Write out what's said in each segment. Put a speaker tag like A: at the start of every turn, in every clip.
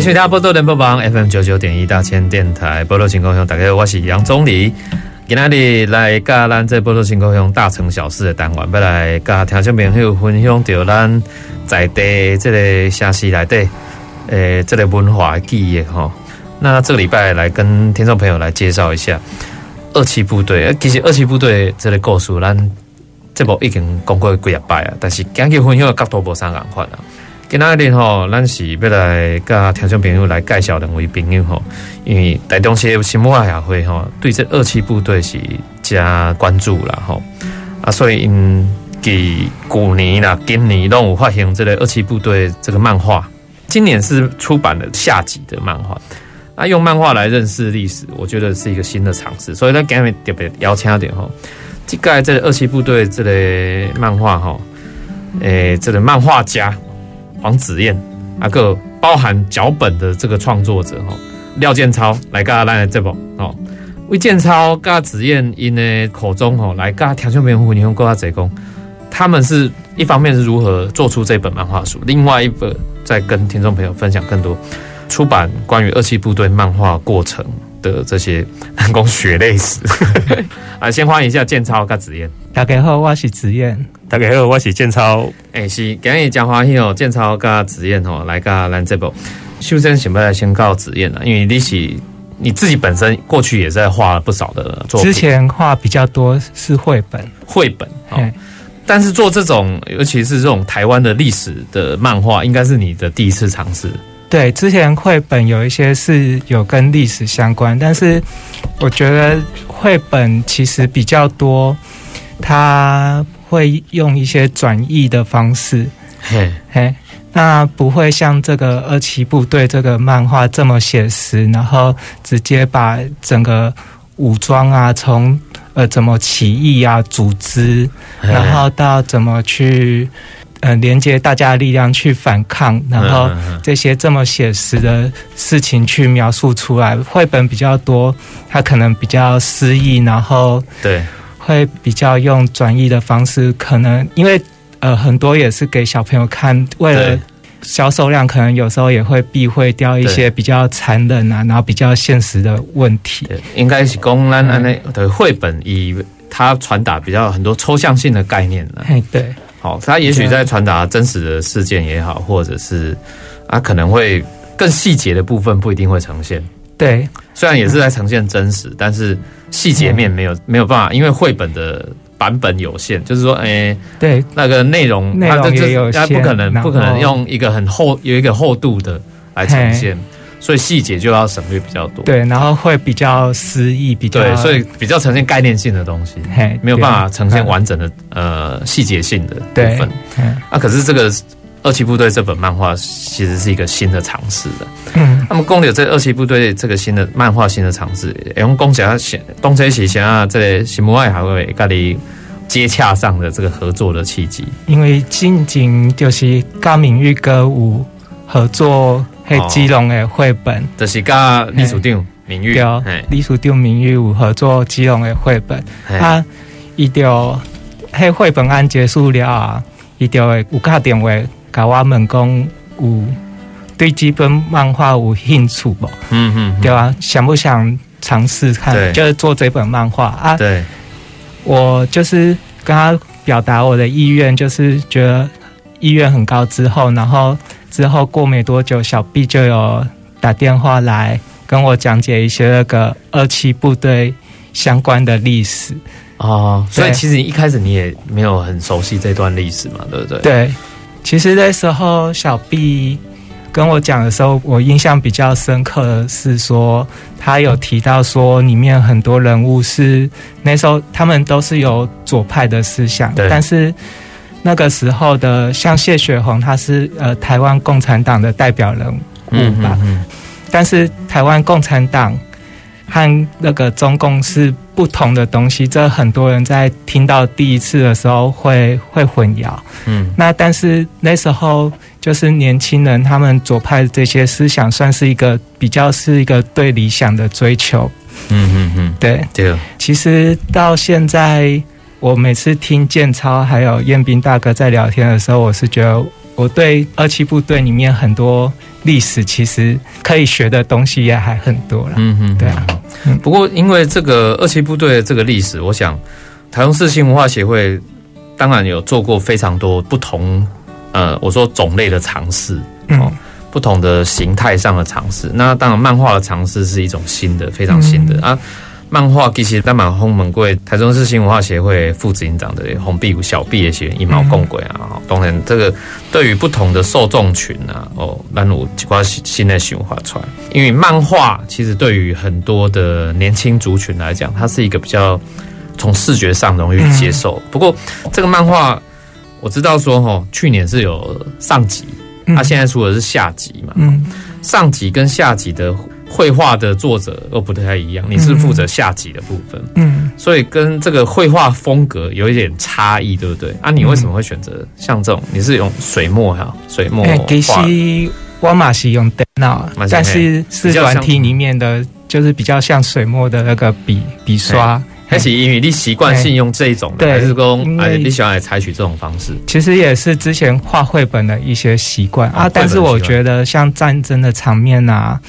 A: 迎收听宝岛联播网 FM 九九点一大千电台，宝岛新故乡，大家好，我是杨总理。今天里来跟咱这宝岛新故乡大城小事的单元，要来跟听众朋友分享到咱在地这个城市内底，诶，这个文化记忆吼。那这个礼拜来跟听众朋友来介绍一下二七部队。其实二七部队这个故事，咱这部已经讲过几啊摆啊，但是今日分享的角度无啥共款啊。今仔日吼，咱是要来甲听众朋友来介绍两位朋友吼，因为台中市新文化协会吼，对这二七部队是加关注啦吼，啊，所以因给古年啦、今年都有发行这个二七部队这个漫画，今年是出版了下集的漫画，啊，用漫画来认识历史，我觉得是一个新的尝试，所以咱今日特别邀请点吼，即个这个二七部队这个漫画吼，诶，这个漫画家。黄子彦，啊个包含脚本的这个创作者哈，廖建超来跟咱这部哦，魏建超跟子彦因的口中哈，来跟听众朋友分享过他贼功，他们是一方面是如何做出这本漫画书，另外一本再跟听众朋友分享更多出版关于二七部队漫画过程的这些人工血泪史。啊，先欢迎一下建超跟子彦。
B: 大家好，我是子彦。
A: 大家好，我是建超。哎、欸，是今日讲欢喜哦，建超跟子燕哦来跟咱这部。首先想不来先告子燕了，因为你是你自己本身过去也在画了不少的作品。
B: 之前画比较多是绘本，
A: 绘本。哦，但是做这种，尤其是这种台湾的历史的漫画，应该是你的第一次尝试。
B: 对，之前绘本有一些是有跟历史相关，但是我觉得绘本其实比较多，它。会用一些转译的方式，嘿，嘿，那不会像这个二七部队这个漫画这么写实，然后直接把整个武装啊，从呃怎么起义啊，组织，然后到怎么去呃连接大家的力量去反抗，然后这些这么写实的事情去描述出来。绘本比较多，它可能比较诗意，然后对。会比较用转译的方式，可能因为呃很多也是给小朋友看，为了销售量，可能有时候也会避讳掉一些比较残忍啊，然后比较现实的问题。
A: 应该是公安安内的绘本，以它传达比较很多抽象性的概念呢。
B: 对，
A: 好，他也许在传达真实的事件也好，或者是啊可能会更细节的部分不一定会呈现。
B: 对，
A: 虽然也是在呈现真实，但是。细节面没有没有办法，因为绘本的版本有限，就是说，哎、欸，
B: 对，
A: 那个内容它这这它不可能不可能用一个很厚有一个厚度的来呈现，所以细节就要省略比较多。
B: 对，然后会比较诗意，比较
A: 对，所以比较呈现概念性的东西，没有办法呈现完整的呃细节性的部分。啊，可是这个。二期部队这本漫画其实是一个新的尝试的。嗯，那么公牛这二期部队这个新的漫画新的尝试，用公仔写东西起想要在新木外还会跟你接洽上的这个合作的契机。
B: 因为近景就是跟明玉歌舞合作，还基隆的绘本，
A: 就是跟李叔定明玉，
B: 李叔定明玉有合作基隆的绘本。啊，伊就迄绘本案结束了啊，伊就会有打电话。甲我问讲有对这本漫画有兴趣不？嗯嗯，对啊，想不想尝试看？就是做这本漫画啊？对，我就是跟他表达我的意愿，就是觉得意愿很高。之后，然后之后过没多久，小 B 就有打电话来跟我讲解一些那个二七部队相关的历史
A: 哦。所以其实一开始你也没有很熟悉这段历史嘛，对不对？
B: 对。其实那时候小 B 跟我讲的时候，我印象比较深刻的是说，他有提到说里面很多人物是那时候他们都是有左派的思想，但是那个时候的像谢雪红，他是呃台湾共产党的代表人物吧。但是台湾共产党和那个中共是不同的东西，这很多人在听到第一次的时候会会混淆。嗯，那但是那时候就是年轻人他们左派的这些思想，算是一个比较是一个对理想的追求。嗯嗯嗯，对对。其实到现在。我每次听建超还有彦斌大哥在聊天的时候，我是觉得我对二七部队里面很多历史其实可以学的东西也还很多了。嗯嗯，对啊。
A: 不过因为这个二七部队的这个历史，我想台中市新文化协会当然有做过非常多不同呃，我说种类的尝试哦，不同的形态上的尝试。那当然漫画的尝试是一种新的，非常新的啊。漫画其实在满红门贵台中市新文化协会副执行长的红壁虎小毕也写一毛共轨啊，当然这个对于不同的受众群啊，哦，那我几块新的新文化出来，因为漫画其实对于很多的年轻族群来讲，它是一个比较从视觉上容易接受。不过这个漫画我知道说哈，去年是有上集，它现在出的是下集嘛，上集跟下集的。绘画的作者都不太一样，你是负责下集的部分，嗯，所以跟这个绘画风格有一点差异，对不对？啊，你为什么会选择像这种？你是用水墨哈，水墨画？
B: 其实我嘛是用电脑，但是是软体里面的，就是比较像水墨的那个笔笔刷。
A: 还是因为你习惯性用这一种的，还是说哎你喜欢来采取这种方式？
B: 其实也是之前画绘本的一些习惯啊，但是我觉得像战争的场面啊。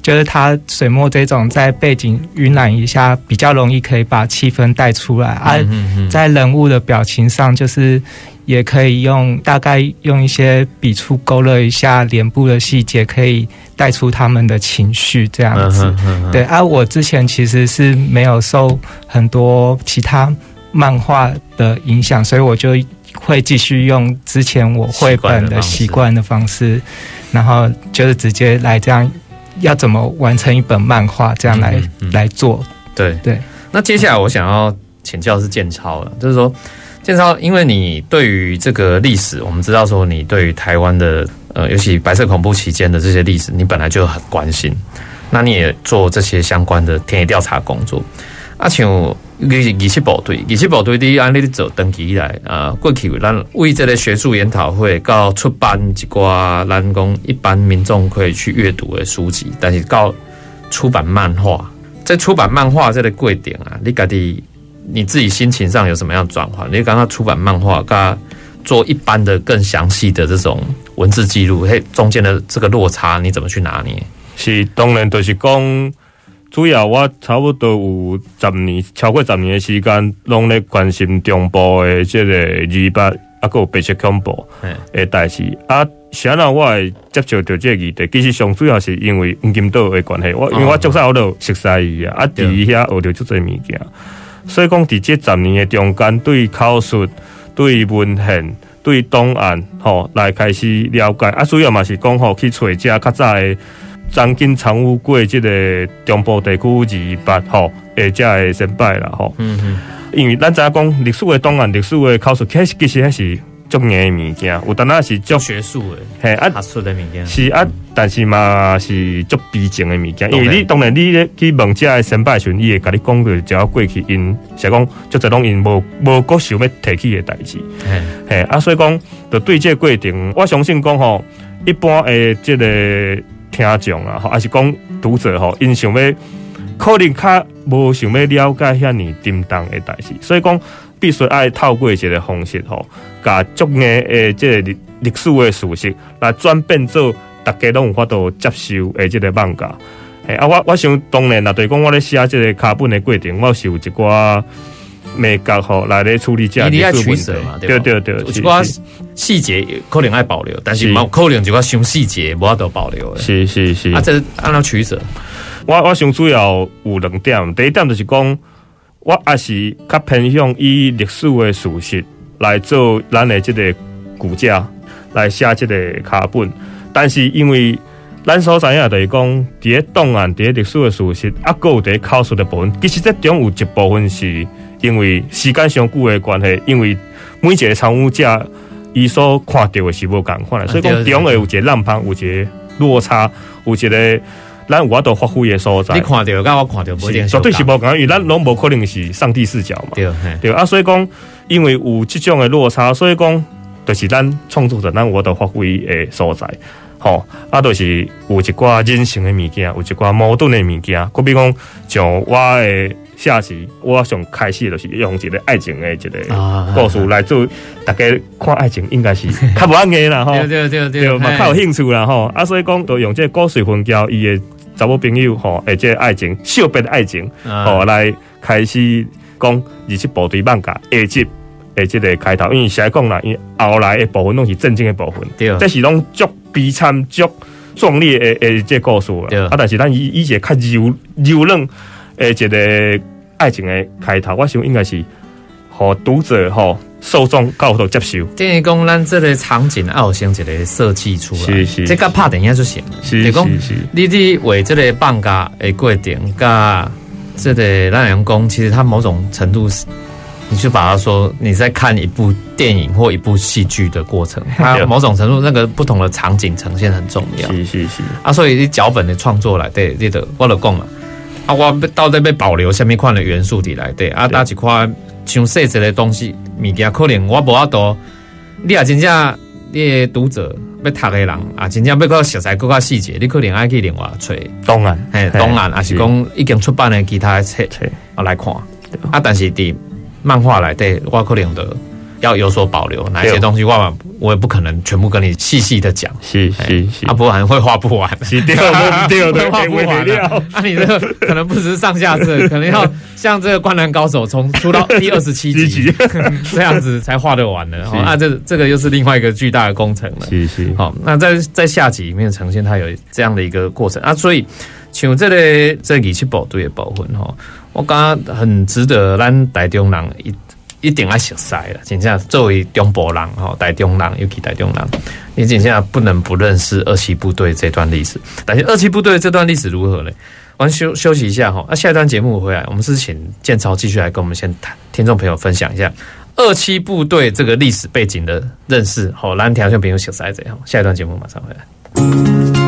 B: 就是它水墨这种在背景晕染一下，比较容易可以把气氛带出来啊。在人物的表情上，就是也可以用大概用一些笔触勾勒一下脸部的细节，可以带出他们的情绪这样子。对啊，我之前其实是没有受很多其他漫画的影响，所以我就会继续用之前我绘本的习惯的方式，然后就是直接来这样。要怎么完成一本漫画？这样来、嗯嗯、来做？对对。那接下来我想要请教是建超了，就是说建超，因为你对于这个历史，我们知道说你对于台湾的呃，尤其白色恐怖期间的这些历史，你本来就很关心。那你也做这些相关的田野调查工作，啊，像。仪器部队，仪器部队，第一，按你做登记以来，啊，过去咱为这个学术研讨会，到出版一寡咱讲一般民众可以去阅读的书籍，但是到出版漫画，在出版漫画这个过程啊，你家己你自己心情上有什么样转换？你刚刚出版漫画，跟做一般的更详细的这种文字记录，嘿，中间的这个落差，你怎么去拿捏？
C: 是当然，就是讲。主要我差不多有十年，超过十年的时间，拢咧关心中部的即个二八，啊，有白色恐怖的代志。啊，啥人我会接触到即个议题？其实上主要是因为黄金岛的关系。我因为我足早我都熟悉伊啊，啊，伫遐学着足侪物件。所以讲，伫这十年的中间，对口述、对文献、对档案，吼，来开始了解。啊，主要嘛是讲吼，去找遮较早的。曾经参与过即个中部地区二八吼，诶，遮诶先辈啦吼。嗯嗯。因为咱知影讲历史的档案、历史的考试，其实其实还是足硬的物件，有当然是足学术的，嘿啊，学术的物件是啊，但是嘛是足逼真的物件。因为你当然你咧去问这个先辈时，伊会甲你讲个，只要过去因，是讲就这种因无无个想要提起的代志。嘿，嘿啊，所以讲，就对这个过程，我相信讲吼，一般诶，这个。听众啊，吼还是讲读者吼，因想要可能较无想要了解遐尔沉重的代志，所以讲必须爱透过一个方式吼，甲足个诶，即个历历史的事实来转变做大家拢有法度接受诶，即个漫画。诶啊，我我想当然啦，对讲我咧写即个卡本的过程，我是有一寡。美感吼来咧处理这样的取舍嘛，对对对，有一寡细节可能爱保留，但是冇可能就讲上细节无法度保留。是是是，啊，这按怎取舍？我我想主要有两点，第一点就是讲，我也是较偏向以历史的事实来做咱的这个骨架来写这个卡本，但是因为咱所知影就是讲，伫个档案、伫个历史的事实，啊，还有伫咧考述的部分，其实这中有一部分是。因为时间上久的关系，因为每一个参与者伊所看到的是无共款的，所以讲中会有一个浪胖，有一个落差，有一个咱有法度发挥的所在。
A: 你看到，甲我看到不一定，
C: 绝对是无共，因为咱拢无可能是上帝视角嘛。对对啊，所以讲，因为有这种的落差，所以讲，就是咱创作者咱有法度发挥的所在。吼，啊，就是有一寡人性的物件，有一寡矛盾的物件。比讲，像我的下集，我想开始就是用一个爱情的一个故事来做，大家看爱情应该是 较无安尼啦，吼，
A: 对对对对，
C: 嘛较有兴趣啦，吼。啊，所以讲，都用这个故事分交伊的查某朋友，吼，诶，这个爱情，小别的爱情，吼，来开始讲二七部队放假下集诶，即个开头，因为先讲啦，因为后来的部分拢是正经的部分，对，这是拢足。悲惨足壮烈的诶，这个故事啦。啊，但是咱以以前较柔柔软诶，一个爱情的开头，我想应该是和读者吼受众高度接受。
A: 等于讲，咱这个场景要有先一个设计出来，
C: 是是，
A: 这个拍电影就行了。是是是，你伫为这个放假的过程，甲这个咱员工，其实他某种程度是。你就把它说你在看一部电影或一部戏剧的过程，它某种程度那个不同的场景呈现很重要。
C: 是是是
A: 啊，所以你脚本的创作来对，你的我就讲了啊，我到底要保留什么款的元素伫来对啊，哪一款像细节的东西，物件可能我无法度，你也真正你的读者要读的人啊，真正要较熟悉更加细节，你可能爱去另外找。
C: 当然，
A: 嘿，当然，还是讲已经出版的其他的册啊来看啊，但是伫。漫画来对，我可能的要有所保留，哪一些东西我我也不可能全部跟你细细的讲，
C: 是是是，
A: 啊，不然会画不完，
C: 是对的对的，
A: 画不完的。啊，你这个可能不只是上下册，可能要像这个《灌篮高手》从出到第二十七集 这样子才画得完的。啊，这这个又是另外一个巨大的工程了。
C: 是是，
A: 好，那在在下集里面呈现它有这样的一个过程啊，所以请这个这里去部队的部分哈。我刚刚很值得咱台中人一一定要熟悉了。真正作为中部人吼，台中人尤其台中人，你真正不能不认识二七部队这段历史。但是二七部队这段历史如何呢？我们休休息一下哈，那下一段节目回来，我们是请建超继续来跟我们先谈，听众朋友分享一下二七部队这个历史背景的认识。好，咱听众朋友熟悉这样。下一段节目马上回来。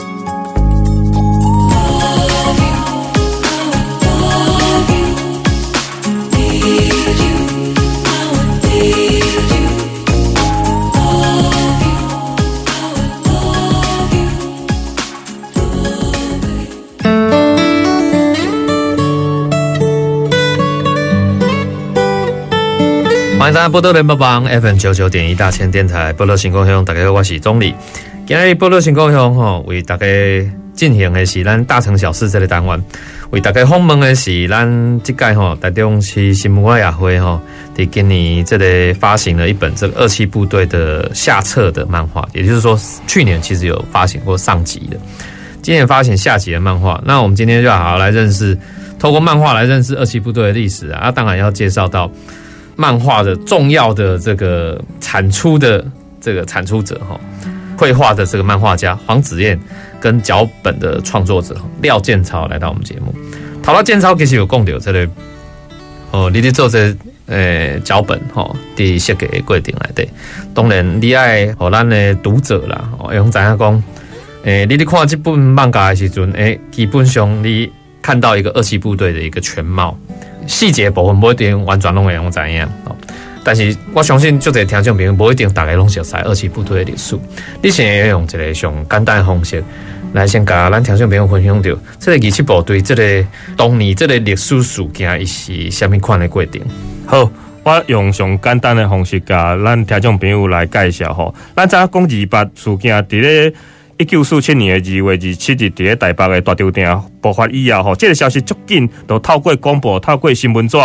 A: 迎大家波多联播网 FM 九九点一大千电台波多新故乡，大家好，我是宗理。今日波多新故乡吼，为大家进行的是咱大城小事这个单元，为大家访问的是咱这届吼台中市新文化协会吼，在今年这里发行了一本这个二七部队的下册的漫画，也就是说去年其实有发行过上集的，今年发行下集的漫画。那我们今天就好好来认识，透过漫画来认识二七部队的历史啊，当然要介绍到。漫画的重要的这个产出的这个产出者哈，绘画的这个漫画家黄子燕跟脚本的创作者廖建超来到我们节目。讨到建超其实有共有这类哦，你得做这呃脚本哈，第写给规定来对。当然你爱和咱的读者啦，用怎样讲？诶，你得看这本漫画的时阵，诶，基本上你看到一个二七部队的一个全貌。细节部分不一定完全拢会用怎样，但是我相信就这听众朋友不一定大家拢熟悉二七部队的历史。你现在用一个上简单的方式来先甲咱听众朋友分享到，这个二七部队这个当年这个历史事件是什么款的过程。
C: 好，我用上简单的方式甲咱听众朋友来介绍吼，咱知影讲二八事件伫咧。一九四七年的二月二十七日，伫咧台北的大酒店爆发以后，吼，这个消息足紧，就透过广播、透过新闻纸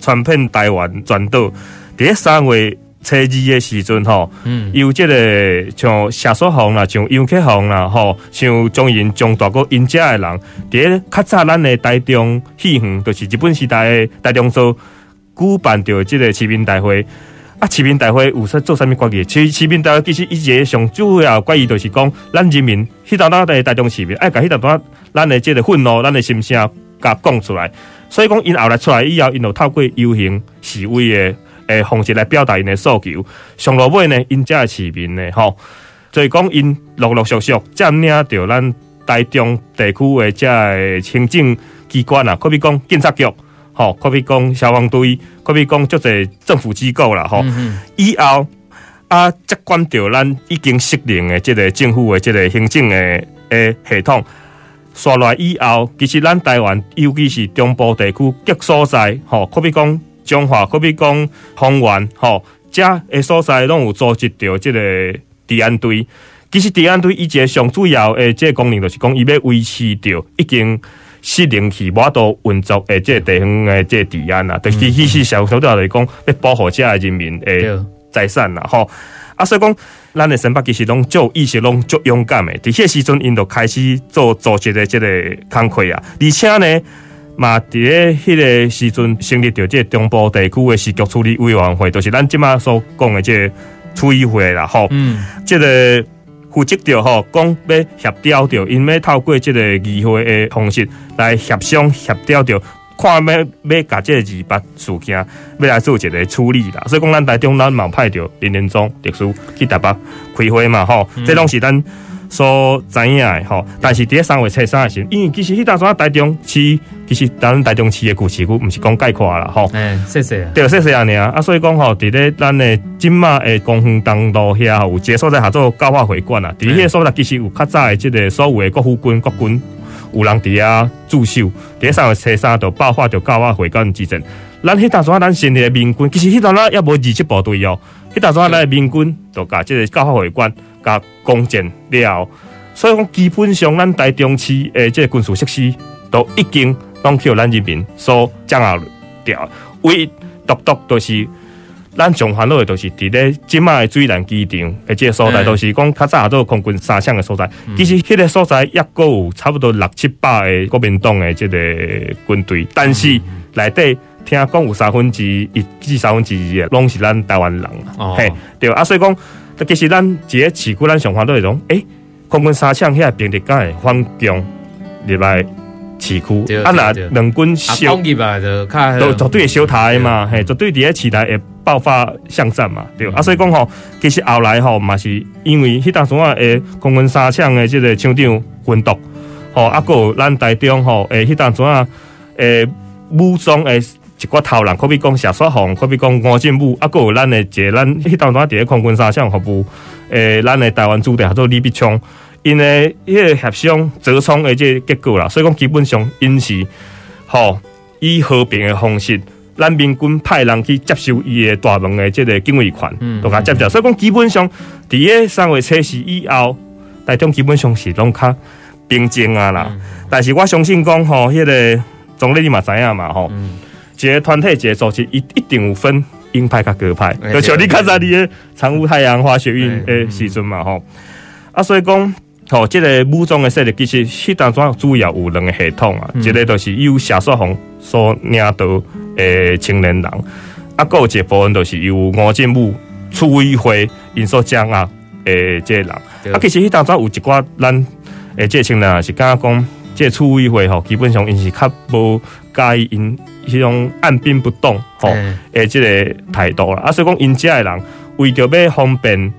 C: 传遍台湾全岛。伫咧三月初二的时阵，吼，嗯，有这个像谢雪红啦，像杨克红啦，吼，像中银中大哥因家的人，伫咧较早咱的台中戏园，就是日本时代的台中所举办着这个市民大会。啊，市民大会有说做啥物决议？其市民大会其实一个上主要决议就是讲，咱人民迄当当的大众市民爱甲迄当当咱的这个愤怒、咱的心声甲讲出来。所以讲，因后来出来以后，因就透过游行示威的诶方式来表达因的诉求。上落尾呢，因遮的市民呢，吼，所以讲因陆陆续续占领着咱台中地区的遮个行政机关啊，可比讲警察局。吼，可比讲消防队，可比讲足侪政府机构啦，吼。以后啊，接管着咱已经适应的这个政府的这个行政的诶系统，刷来以后，其实咱台湾，尤其是中部地区各所在，吼，可比讲中华，可比讲方圆，吼，遮的所在拢有组织着这个治安队。其实治安队以前上主要诶，这个功能就是讲，伊要维持着已经。适应去无度运作诶，即个地方诶，即个治安啊，就是其实小小到来讲，要保护遮个人民诶财产啦，吼。啊，所以讲，咱诶新北其实拢足意识拢足勇敢诶，伫迄时阵因就开始做组织诶，即个工课啊。而且呢，嘛伫咧迄个时阵成立着即个中部地区诶市局处理委员会，就是咱即马所讲诶即个处理会啦，吼。嗯，即个。负责着吼，讲要协调着，因要透过即个议会的方式来协商协调着，看要要甲即个二八事件要来做一个处理啦。所以讲，咱台中咱嘛派着林连宗律师去台北开会嘛，吼、嗯，这拢是咱。所知影的吼，但是伫咧三月初三的时候，因为其实迄当阵台中市，其实咱台中市的故事，毋是讲概括啦吼。
A: 哎，谢谢。
C: 对，谢谢安尼啊。啊，所以讲吼，伫咧咱的今马的公园东路遐有一个所在合作教化会馆啊。伫迄个所在其实有较早的即个所有的国府军国军有人伫遐驻守。伫咧三月初三就爆发着教化会馆之战。咱迄当阵咱成立的民军，其实迄当阵也无二级部队哦。迄当阵咱的民军都甲即个教化会馆。甲攻占了，所以讲基本上咱台中市诶，即个军事设施都已经拢去咱人民所掌握掉。唯一独独都是咱上烦恼的，都是伫咧即卖的水南机场诶，即个所在都是讲较早都空军三厂的所在。其实迄个所在抑阁有差不多六七百个国民党诶，即个军队，但是内底听讲有三分之一至三分之二诶，拢是咱台湾人啊。嘿，对啊，所以讲。其实咱一个市区，咱上环都会讲，诶，空军三厂遐兵力敢会反攻入来市区，啊，那两军小，都绝对会小台嘛，嘿，绝对伫个市内会爆发巷战嘛，对，啊，所以讲吼，其实后来吼嘛是因为迄当时啊，诶，空军三厂的即个厂长分毒，吼，啊，有咱台中吼，诶，迄当时啊，诶，武装诶。一个头人，可比讲谢雪红，可比讲吴进武，啊，阁有咱的一个咱迄当阵伫咧空军三项服务，诶，咱的台湾主地叫做李必昌，因为迄个协商折冲的这个结果啦，所以讲基本上因是吼以和平的方式，咱民军派人去接受伊的大门的即个警卫权，都甲接着，所以讲基本上伫个三月初四以后，大众基本上是拢较平静啊啦。但是我相信讲吼，迄个总理你嘛知影嘛吼。一个团体一个组织，一一定有分鹰派甲鸽派，就像你刚才你的长乌太阳花学运诶时阵嘛吼，啊，所以讲吼，这个武装的势力其实迄当中主要有两个系统啊，一个就是由谢雪红所领导的青年人，啊，阁有一部分就是由吴建武楚委会因所掌握的这个人，啊，其实迄当中有一寡咱诶即个青年人是刚刚讲，这个楚委会吼，基本上因是较无介意因。迄种按兵不动吼，诶，即个态度啦。啊，所以讲因遮诶人为着要方便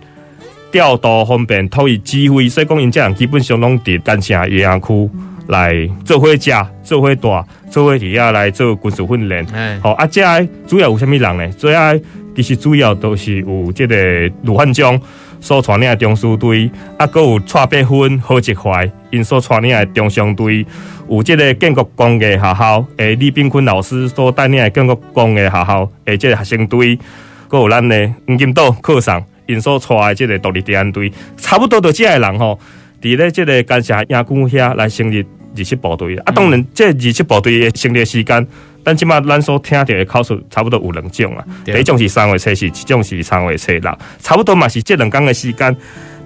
C: 调度、方便统一指挥，所以讲因遮人基本上拢伫干城营养区来做伙食、做伙住、做伙伫遐来做军事训练。好，啊，遮主要有啥物人呢？主要其实主要都是有即个卢汉章所带领的中枢队，啊，阁有蔡伯芬、何志怀因所带领的中上队。有这个建国工艺学校，诶，李炳坤老师所带领的建国工艺学校，诶，这个学生队，还有咱的黄金岛课上因所带的这个独立治安队，差不多都这个人吼，伫咧这个干社营区遐来成立二七部队。啊，当然，这二七部队的成立时间，咱即马咱所听到的口述，差不多有两种啊。第一种是三月初四，一种是三月初六，差不多嘛是这两天的时间，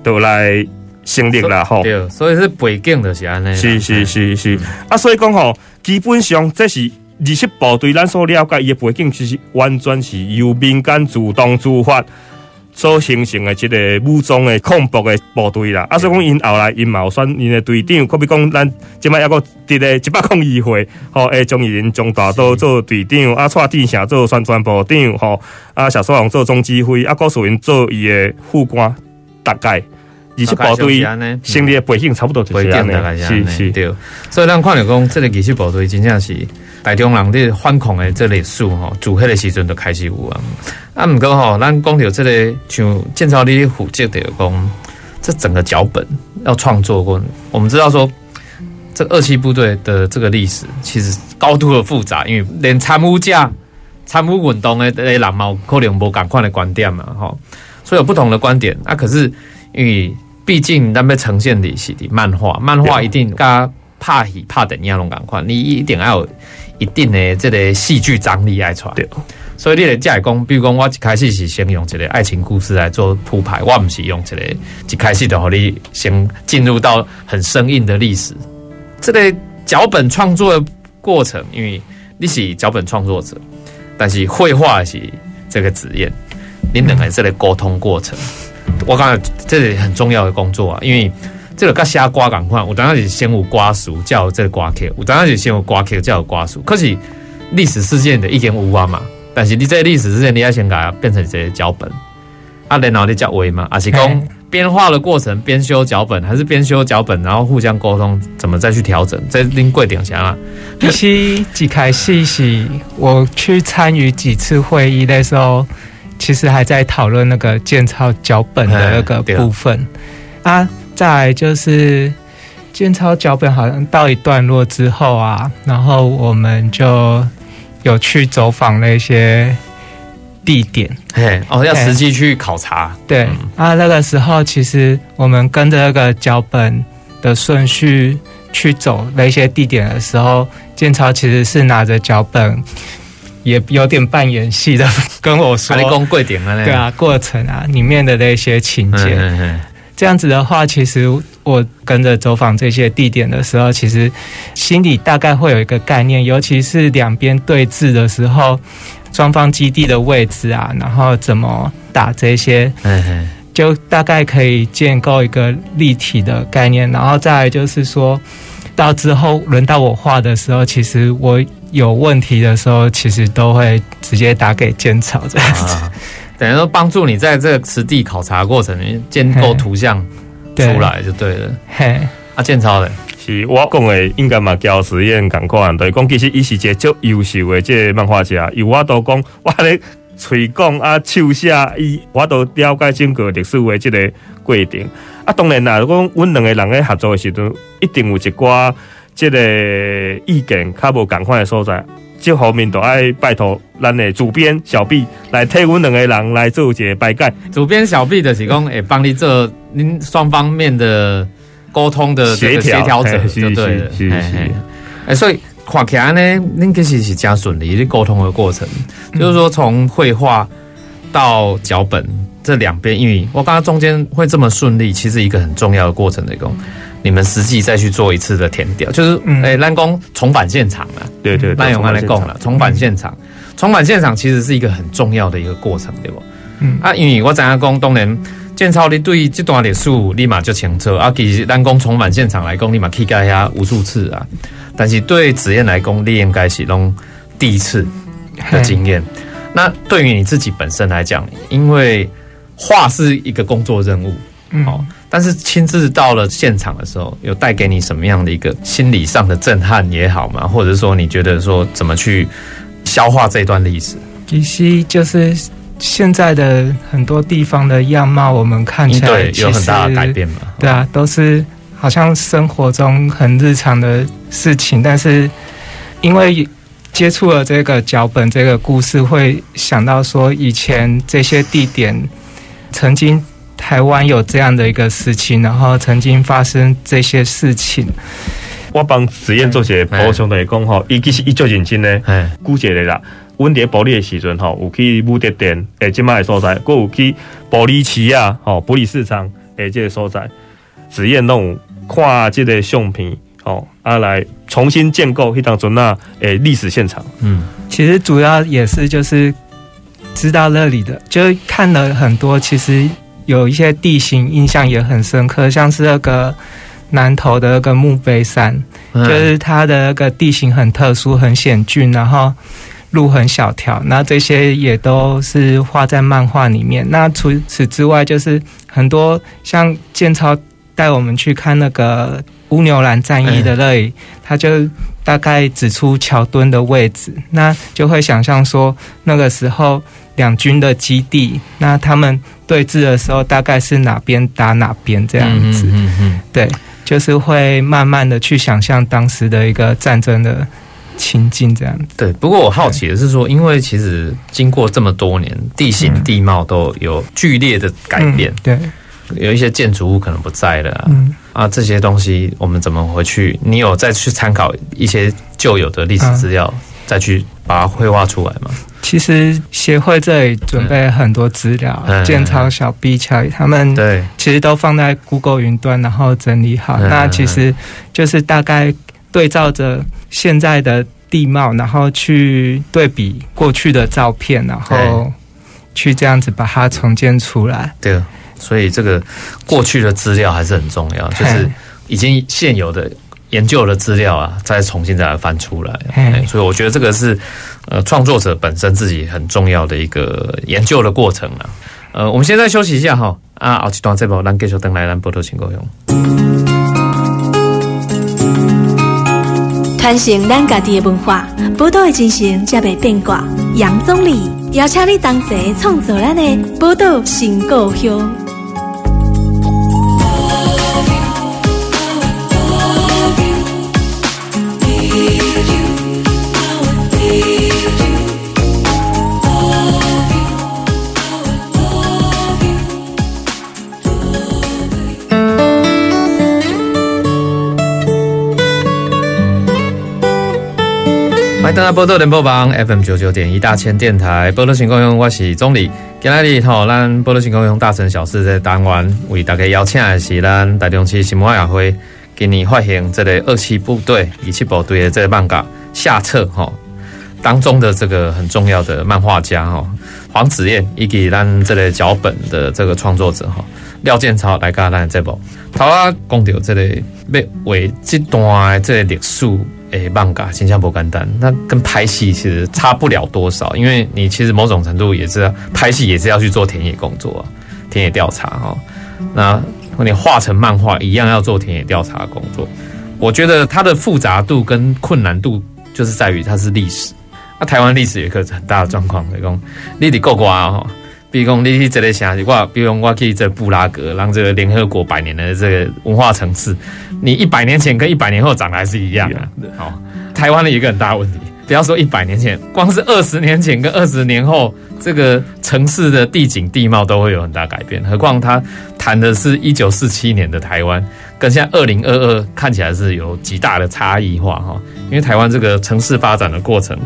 C: 都来。成立啦吼，
A: 对，所以是背景就是安尼。
C: 是是是是，啊，所以讲吼，基本上这是二七部队咱所了解伊的背景，其实完全是由民间主动自发所形成的一个武装的恐怖的部队啦。啊，所以讲因后来因嘛有选因的队长，可比讲咱即摆抑个伫咧一百零二岁，吼，诶，将伊从大刀做队长，啊，蔡志祥做宣传部长，吼，啊，谢所长做总指挥，啊，郭树云做伊的副官，大概。二七部队成立的背景差不多就是安尼，是是，
A: 对。所以咱看到讲，这个二七部队真正是大中人的反恐的这类数吼，自迄个时阵就开始有啊。啊，毋过吼，咱讲到这个像建超你负责的讲，这整个脚本要创作过，我们知道说，这二七部队的这个历史其实高度的复杂，因为连参与者、参与运动的诶人嘛，可能无共款的观点嘛，吼，所以有不同的观点。啊，可是因为毕竟咱要呈现的是的漫画，漫画一定加拍戏拍电影拢共款，你一定要有一定的这个戏剧张力爱出来。对，所以你来讲，比如讲我一开始是先用这个爱情故事来做铺排，我不是用这个一开始就和你先进入到很生硬的历史。这个脚本创作的过程，因为你是脚本创作者，但是绘画是这个职业，你两个这个沟通过程。我刚才这里很重要的工作啊，因为这个跟虾瓜赶快，我当然是先有瓜熟，才有这个歌曲；我当然是先有歌曲，叫有瓜熟。可是历史事件的一点无啊嘛，但是你这历史事件你要先给它变成这些脚本，啊，然后你叫为嘛？还是讲边画的过程边修脚本，还是边修脚本然后互相沟通，怎么再去调整？这拎贵点钱啊？
B: 其实几开始是我去参与几次会议的时候。其实还在讨论那个建超脚本的那个部分啊，再来就是建超脚本好像到一段落之后啊，然后我们就有去走访那些地点，
A: 嘿，哦，要实际去考察。
B: 对啊，那个时候其实我们跟着那个脚本的顺序去走那些地点的时候，建超其实是拿着脚本。也有点扮演戏的 跟我说，对啊，过程啊，里面的那些情节，这样子的话，其实我跟着走访这些地点的时候，其实心里大概会有一个概念，尤其是两边对峙的时候，双方基地的位置啊，然后怎么打这些，就大概可以建构一个立体的概念，然后再来就是说到之后轮到我画的时候，其实我。有问题的时候，其实都会直接打给建超这样子，啊、等于说帮助你在这个实地考察过程里面建构图像 出来就对了。嘿，啊，建超的，
C: 是我讲的应该嘛叫实验感官，对，讲其实伊是一个足优秀的这个漫画家，有我都讲我咧嘴讲啊手写，伊我都了解整个历史的这个过程。啊，当然啦，如果阮两个人咧合作的时阵，一定有一寡。这个意见较无共款的所在，这方面都爱拜托咱的主编小毕来替阮两个人来做一个排解。
A: 主编小毕就是讲，会帮你做您双方面的沟通的协调协调者，就对了。是是是。哎，所以看起来呢，恁其实是真顺利的沟通的过程，嗯、就是说从绘画到脚本这两边，因为我刚刚中间会这么顺利，其实一个很重要的过程的讲。你们实际再去做一次的填调，就是诶，咱讲重返现场了。
C: 对对，
A: 咱用来讲了，重返现场，重返现场其实是一个很重要的一个过程，对不？嗯啊，因为我知影讲，当然建超你对这段历史立马就清楚啊。其实咱讲重返现场来讲，立马去改下无数次啊。但是对子彦来讲，你应该是拢第一次的经验。那对于你自己本身来讲，因为画是一个工作任务，好。但是亲自到了现场的时候，有带给你什么样的一个心理上的震撼也好嘛？或者说你觉得说怎么去消化这段历史？
B: 其实就是现在的很多地方的样貌，我们看起来
A: 对有很大的改变嘛？
B: 对啊，都是好像生活中很日常的事情，但是因为接触了这个脚本、这个故事，会想到说以前这些地点曾经。台湾有这样的一个事情，然后曾经发生这些事情。
C: 我帮子燕做些补充的讲吼，伊其实伊就认真呢，估计的啦。阮伫玻璃的时阵吼，有去武德店诶，即卖的所在，阁有去玻璃旗啊，吼，玻璃市场诶，这个所在。子彦拢有看这个相片，吼，啊来重新建构迄当中那诶历史现场。
B: 嗯，其实主要也是就是知道那里的，就看了很多，其实有一些地形印象也很深刻，像是那个南投的那个墓碑山，就是它的那个地形很特殊，很险峻，然后。路很小条，那这些也都是画在漫画里面。那除此之外，就是很多像建超带我们去看那个乌牛栏战役的那里，他就大概指出桥墩的位置，那就会想象说那个时候两军的基地，那他们对峙的时候大概是哪边打哪边这样子。嗯嗯，对，就是会慢慢的去想象当时的一个战争的。情境这样子，
A: 对。不过我好奇的是说，因为其实经过这么多年，地形地貌都有剧烈的改变，
B: 嗯、对，
A: 有一些建筑物可能不在了啊，嗯、啊，这些东西我们怎么回去？你有再去参考一些旧有的历史资料，嗯、再去把它绘画出来吗？
B: 其实协会这里准备很多资料，嗯、建超小 B 乔他们对，其实都放在 Google 云端，然后整理好。嗯、那其实就是大概。对照着现在的地貌，然后去对比过去的照片，然后去这样子把它重建出来。
A: 对，所以这个过去的资料还是很重要，就是已经现有的研究的资料啊，再重新再来翻出来。所以我觉得这个是呃创作者本身自己很重要的一个研究的过程啊。呃，我们现在休息一下哈，啊，后一段这部咱继续等来咱报道情况用。
D: 传承咱家己的文化，宝岛的精神才袂变卦。杨总理邀请你同齐创造咱的宝岛新故
A: 乡。大家波多联播网 FM 九九点一大千电台波多情公用我是总理，今日吼咱波多情公用大城小事在单元为大家邀请的是咱台中市新文化协会今年发行这个二七部队一七部队的这个漫画下册哈当中的这个很重要的漫画家哈黄子燕以及咱这个脚本的这个创作者哈廖建超来跟咱这部，头啊讲到这个要为这段这个历史。诶，漫画形象不简单，那跟拍戏其实差不了多少，因为你其实某种程度也是拍戏，也是要去做田野工作、田野调查哈。那你画成漫画一样要做田野调查工作，我觉得它的复杂度跟困难度就是在于它是历史。那台湾历史有一个很大的状况，比如讲你得够瓜哈，比如讲你去这里想，我比如讲我去这布拉格，让这个联合国百年的这个文化城市。你一百年前跟一百年后长得还是一样的。好，台湾的一个很大的问题，不要说一百年前，光是二十年前跟二十年后，这个城市的地景地貌都会有很大改变。何况他谈的是一九四七年的台湾，跟现在二零二二看起来是有极大的差异化哈。因为台湾这个城市发展的过程，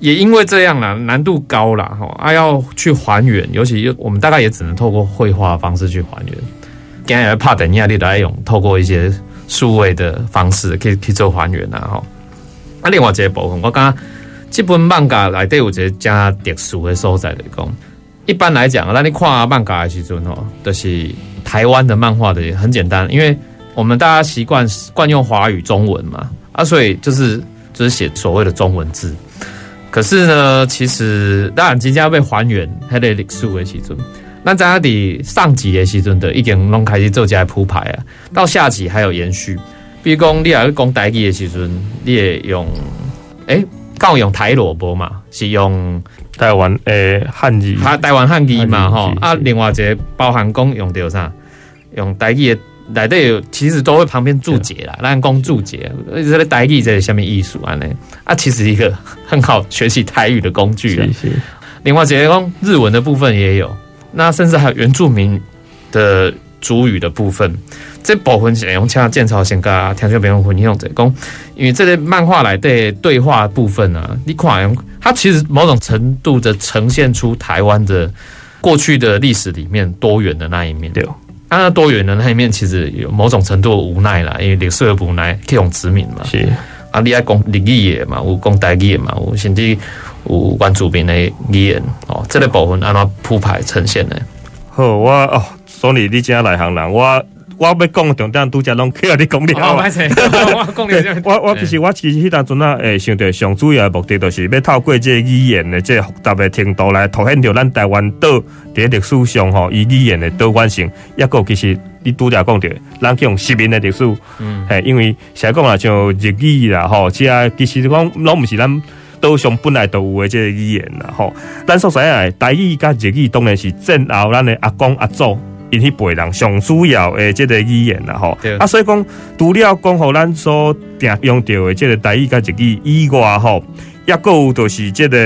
A: 也因为这样啦，难度高啦哈，啊要去还原，尤其我们大概也只能透过绘画的方式去还原。今天怕等一下你来用，透过一些。数位的方式可以去做还原呐，哈。啊，另外一部分，我刚刚这本漫画来对有一个加特殊的所在来讲，一般来讲，那你看漫画的时阵吼，就是台湾的漫画的很简单，因为我们大家习惯惯用华语中文嘛，啊，所以就是就是写所谓的中文字。可是呢，其实当然即将被还原，还得历史的时阵。那在底上集的时阵的已经拢开始做起来铺排啊，到下集还有延续。比如讲，你若要讲台语的时阵，你也用诶，刚、欸、用台萝卜嘛，是用
C: 台湾诶汉语，
A: 台台湾汉语嘛吼。啊，另外一个包含讲用到啥，用台语的内底其实都会旁边注解啦，咱讲注解，这个台语这是什么艺术啊呢？啊，其实一个很好学习台语的工具啊。是是另外一个讲日文的部分也有。那甚至还有原住民的主语的部分，这部分是用像建朝先跟听众朋友分享者讲，因为这些漫画来的对话部分啊，你看，它其实某种程度的呈现出台湾的过去的历史里面多元的那一面。对，那多元的那一面其实有某种程度无奈啦，因为历史的无奈可以用殖民嘛。是。啊，你爱讲日语的嘛，有讲台语的嘛，有甚至有原住民的语言哦，这个部分安怎铺排呈现呢？
C: 好，我哦，所以你真内行人，我。我要讲的重点拄则拢去互你讲了。
A: 我讲
C: 我我其实我其实迄当阵啊，诶，想着上主要的目的，就是要透过这个语言的这个复杂的程度来凸显着咱台湾岛伫历史上吼，以语言的多元性。抑个其实你拄则讲着，咱去用殖民的历史，嗯，嘿，因为实讲啊，像日语啦，吼，即啊，其实讲拢毋是咱岛上本来就有的这个语言啦，吼。咱所知影台语甲日语当然是战后咱的阿公阿祖。因迄辈人上主要诶，即个语言啦吼，啊，所以讲除了讲互咱所定用到诶，即个台语甲日语以外吼，抑阁有就是即个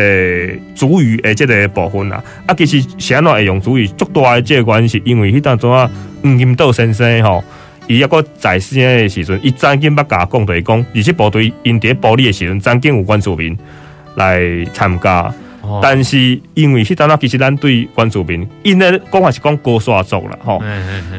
C: 主语诶，即个部分啦。啊，其实是安怎会用主语，足大诶，即个关系，因为迄当阵啊，黄金岛先生吼，伊抑阁在生诶时阵，伊曾经捌甲讲着是讲，二七部队因伫咧保利诶时阵，曾经有关住民来参加。但是因为迄阵啊，其实咱对原住民，因咧讲话是讲高刷族啦，吼。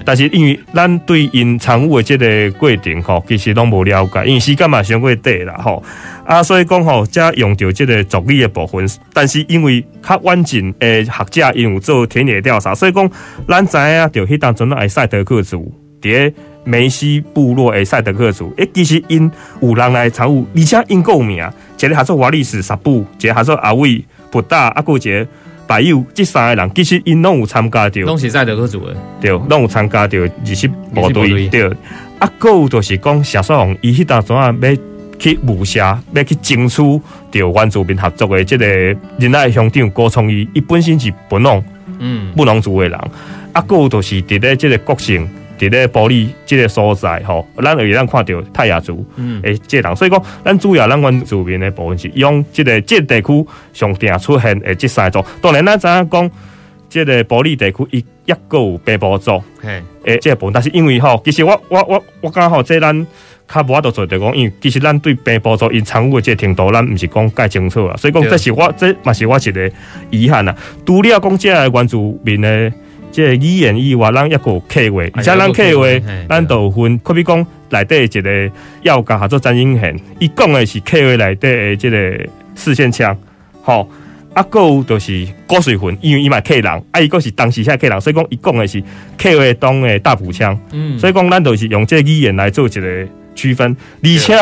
C: 但是因为咱对因参与的即个过程，吼，其实拢无了解，因为时间嘛相过短啦，吼。啊，所以讲吼，才用到即个族语的部分。但是因为较完整诶学者因有做田野调查，所以讲咱知影着迄当阵啊，赛德克族伫梅西部落诶赛德克族，诶，其实因有人来参与，而且因有名，一个叫做瓦利斯萨布，一个叫做阿伟。不大啊，过节白友这三个人，其实因拢有参加着，
A: 拢是在德克族的，
C: 对，拢有参加着二七部队，对。啊，有就是讲谢双红，伊迄当阵啊，要去武侠，要去争取着原住民合作的即个仁爱乡长郭崇义，伊本身是本农，嗯，布农族的人。啊，有就是伫咧即个国姓。伫咧玻璃即个所在吼，咱会咱看到泰雅族诶，即个人，所以讲咱主要咱原住民诶部分是用即个即个地区上定出现诶即三族。当然咱知影讲即个玻璃地区伊抑个有北部族诶，即个部分，但是因为吼，其实我我我我感觉吼即咱较无法度做着讲，因为其实咱对北部族因参与诶即个程度，咱毋是讲介清楚啊。所以讲这是我这嘛是我一个遗憾啊。除了讲即个原住民诶。即个语言以外，咱一个客话，而且咱客话，咱都分，可比讲内底一个要教合作詹英贤，伊讲的是客话内底的即个四线腔，吼，啊，阁有就是古水魂，因为伊嘛客人，啊，伊个是当时遐客人，所以讲伊讲的是客话当的大埔腔，嗯，所以讲咱都是用这个语言来做一个区分，而且。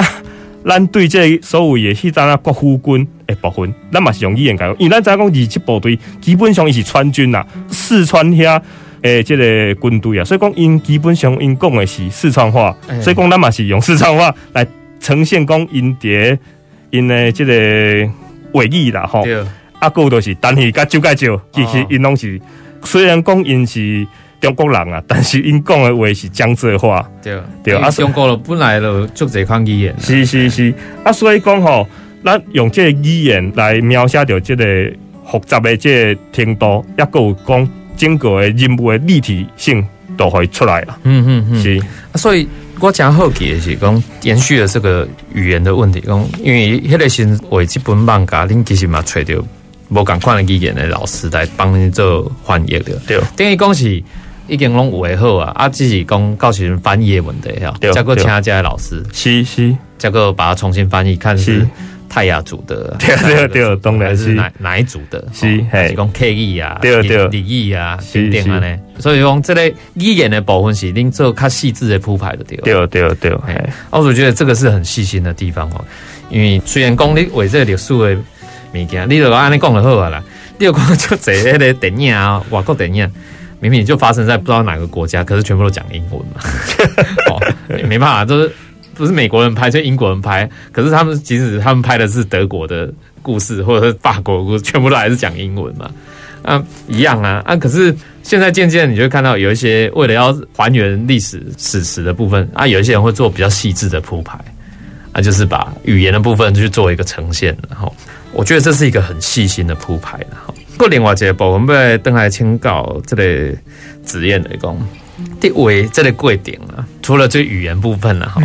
C: 咱对这所谓的迄阵啊国夫军诶部分，咱嘛是用语言讲，因为咱知影讲二七部队基本上伊是川军啦，四川遐诶即个军队啊，所以讲因基本上因讲的是四川话，欸、所以讲咱嘛是用四川话来呈现讲因伫因的即个话语啦吼，啊，有都是但是甲就介少，其实因拢是虽然讲因是。中国人啊，但是因讲的话是江浙话，对。对啊。
A: 中国本来就就这款语言，
C: 是是是。啊，所以讲吼，咱用这个语言来描写着这个复杂的这个程度，也够有讲整个的人物的立体性都会出来了。嗯嗯嗯，是。
A: 所以我讲好奇的是讲延续了这个语言的问题，讲因为迄个是为这本漫画，恁其实嘛找着无共款的语言的老师来帮你做翻译的，对，等于讲是。已经拢有诶好啊，啊，只是讲告诉人翻译的问题哈，再过请家老师，
C: 是是，
A: 再过把它重新翻译，看是泰雅族的，
C: 对对对，当然是
A: 哪哪一族的，
C: 是，
A: 是讲 K E 啊，
C: 对对，
A: 礼仪啊，等等啊呢，所以讲这类语言的部分是恁做较细致的铺排的对，
C: 对对对，哎，
A: 我觉得这个是很细心的地方哦，因为虽然讲你为这个历史的物件，你就安尼讲就好啊啦，你有讲就这迄个电影啊，外国电影。明明就发生在不知道哪个国家，可是全部都讲英文嘛，哦，没办法，就是不是美国人拍，就英国人拍，可是他们即使他们拍的是德国的故事，或者是法国的故事，全部都还是讲英文嘛，啊，一样啊，啊，可是现在渐渐你就会看到有一些为了要还原历史史实的部分啊，有一些人会做比较细致的铺排，啊，就是把语言的部分去做一个呈现，然后。我觉得这是一个很细心的铺排，然后。过另外一个部分，要等来请教这类职业来讲，第五这个贵点啊，除了这语言部分了哈，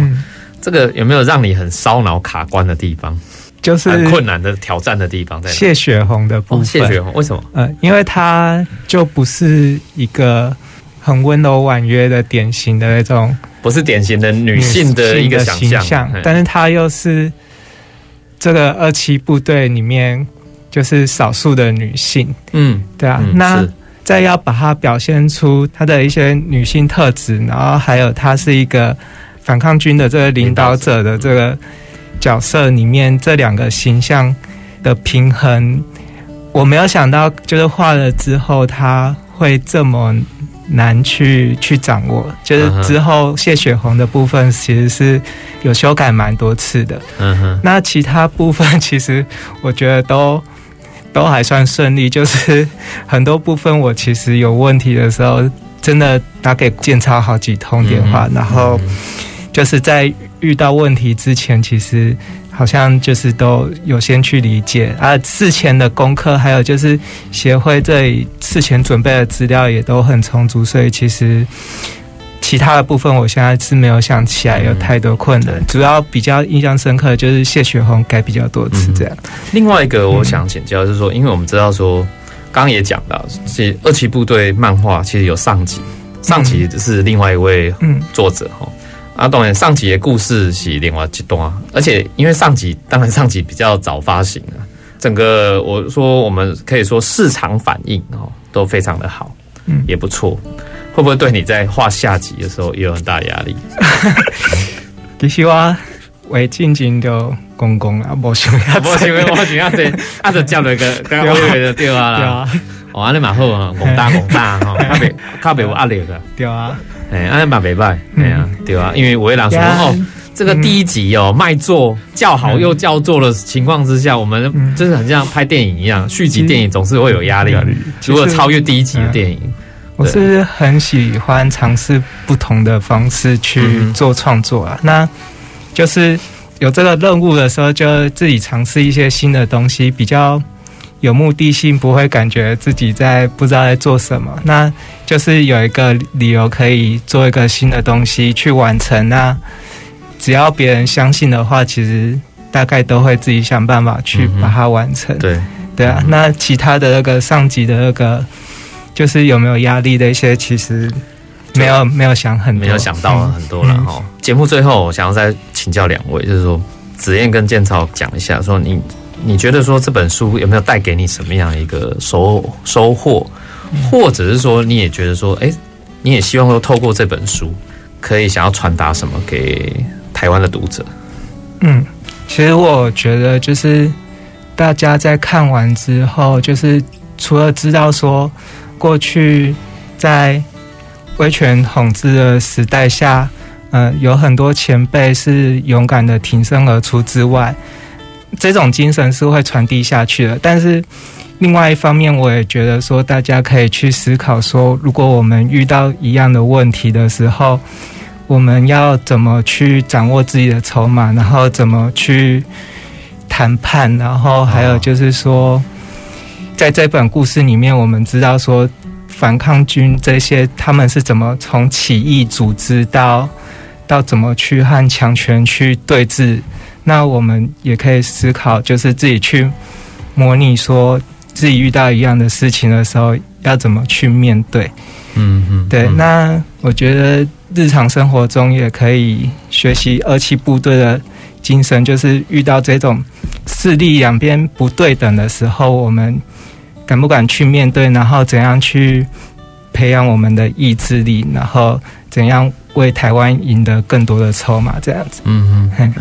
A: 这个有没有让你很烧脑卡关的地方？
B: 就是
A: 很困难的挑战的地方在
B: 谢雪红的部分。
A: 谢雪红为什么？
B: 呃，因为她就不是一个很温柔婉约的典型的那种，
A: 不是典型的女性的一个形象，
B: 但是她又是这个二七部队里面就是少数的女性，嗯，对啊，嗯、那再要把它表现出她的一些女性特质，然后还有她是一个反抗军的这个领导者的这个角色里面，这两个形象的平衡，我没有想到，就是画了之后他会这么。难去去掌握，就是之后谢雪红的部分其实是有修改蛮多次的。嗯哼，那其他部分其实我觉得都都还算顺利，就是很多部分我其实有问题的时候，真的打给建超好几通电话，然后就是在遇到问题之前，其实。好像就是都有先去理解啊，事前的功课，还有就是协会这里事前准备的资料也都很充足，所以其实其他的部分我现在是没有想起来有太多困难。主要比较印象深刻的就是谢雪红改比较多次这样。
A: 另外一个我想请教就是说，因为我们知道说，刚刚也讲到，其实二期部队漫画其实有上集，上集是另外一位作者哈。啊，当然上集的故事是另外一段，而且因为上集当然上集比较早发行啊，整个我说我们可以说市场反应哦都非常的好，嗯，也不错。会不会对你在画下集的时候也有很大压力？
B: 其实我为进行的公公啊，无想要，
A: 无想要，无想要这，啊，就叫了个 刚刚我以为就对啊啦，哦，安尼蛮好啊，广大广大哈，较袂较袂有压力的，
B: 对啊。
A: 哎，安尼嘛袂歹，哎呀，对啊，因为我也讲说哦，这个第一集哦，卖座叫好又叫座的情况之下，我们真的很像拍电影一样，续集电影总是会有压力。如果超越第一集的电影，
B: 我是很喜欢尝试不同的方式去做创作啊。那就是有这个任务的时候，就自己尝试一些新的东西，比较。有目的性，不会感觉自己在不知道在做什么，那就是有一个理由可以做一个新的东西去完成。那只要别人相信的话，其实大概都会自己想办法去把它完成。嗯、对对啊，那其他的那个上级的那个，就是有没有压力的一些，其实没有没有想很多，
A: 没有想到很多了哈。节、嗯、目最后，我想要再请教两位，就是说子燕跟建超讲一下，说你。你觉得说这本书有没有带给你什么样一个收收获，或者是说你也觉得说，哎，你也希望说透过这本书可以想要传达什么给台湾的读者？
B: 嗯，其实我觉得就是大家在看完之后，就是除了知道说过去在威权统治的时代下，嗯、有很多前辈是勇敢的挺身而出之外。这种精神是会传递下去的，但是另外一方面，我也觉得说，大家可以去思考说，如果我们遇到一样的问题的时候，我们要怎么去掌握自己的筹码，然后怎么去谈判，然后还有就是说，在这本故事里面，我们知道说，反抗军这些他们是怎么从起义组织到到怎么去和强权去对峙。那我们也可以思考，就是自己去模拟，说自己遇到一样的事情的时候，要怎么去面对。嗯嗯，对。那我觉得日常生活中也可以学习二七部队的精神，就是遇到这种势力两边不对等的时候，我们敢不敢去面对，然后怎样去培养我们的意志力，然后怎样。为台湾赢得更多的筹码，这样子。嗯嗯，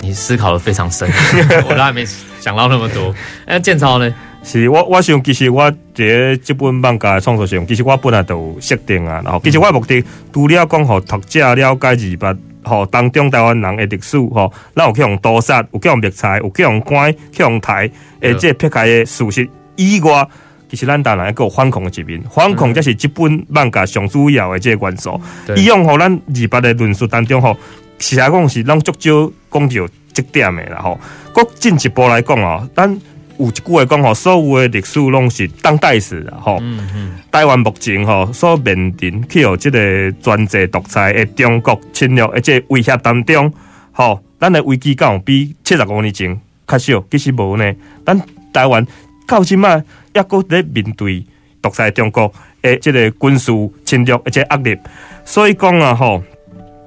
A: 你思考的非常深，我都还没想到那么多。哎，建超呢？
C: 是我，我想其实我在这本漫画的创作上，其实我本来就有设定啊。然后，其实我的目的除了讲互读者了解二八，吼当中台湾人的历史，吼，咱有去用刀杀，有去用灭菜，有去用关，去用台，诶，这撇开的事实以外。其实咱当然还有反恐的一面，反恐才是这本漫画上主要的这个元素。伊用吼咱二八的论述当中吼，实际讲是咱足少讲到这点的啦吼。国进一步来讲哦，咱有一句话讲吼，所有的历史拢是当代史啦吼。嗯嗯。台湾目前吼所面临去有这个专制独裁的中国侵略，而且威胁当中，吼，咱的危机感比七十五年前较少，其实无呢。咱台湾到今麦。抑搁在面对独裁中国诶，即个军事侵略，而且压力，所以讲啊吼，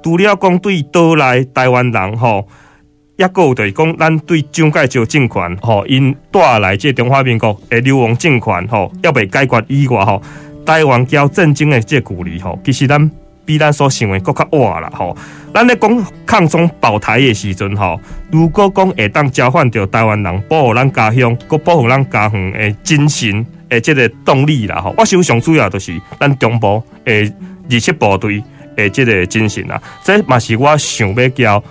C: 除了讲对岛内台湾人吼也阁有就是讲，咱对蒋介石政权吼，因带来这中华民国诶流亡政权吼，要未解决以外吼，台湾交战争诶这个距离吼，其实咱比咱所想诶阁较晏啦吼。咱咧讲抗中保台诶时阵吼，如果讲会当交换着台湾人保护咱家乡，佮保护咱家乡诶精神诶即个动力啦吼，我想上主要就是咱中部诶二七部队诶即个精神啦，这嘛是我想要交。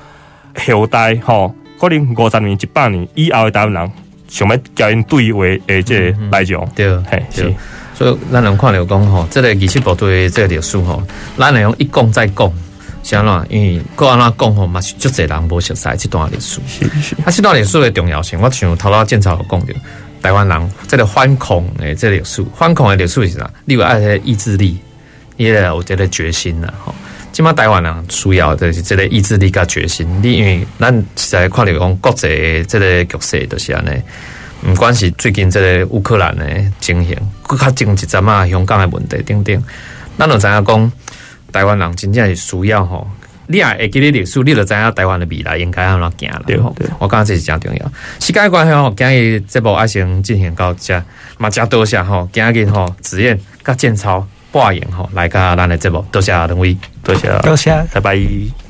C: 后代吼，可能五十年、一百年以后的台湾人，想要交因对话诶，即个内容，
A: 对，嘿，是。所以咱能看到讲吼，这个二七部队这个历史吼，咱能用一讲再讲，是安怎？因为各安怎讲吼，嘛是足侪人无熟悉这段历史。是是。啊，这段历史的重要性，我想头头建超有讲到，台湾人这个反抗诶，这个历史，反抗的历史是啥？你有爱个意志力，也有这个决心啦，吼。即马台湾人需要的是这个意志力甲决心。你因为咱实在看到讲国际这个局势就是安尼，毋管是最近这个乌克兰的情形，佫较近一阵啊，香港的问题等等，咱就知影讲台湾人真正是需要吼。你也会记咧历史，你就知影台湾的未来应该安怎行了。对，我感觉这是真重要。时间关系吼，今日节目爱先进行到这，嘛加多谢吼，今日吼子燕甲建超。挂影吼，来甲咱的节目，多谢两位，
C: 多谢，
B: 多谢，
C: 拜拜。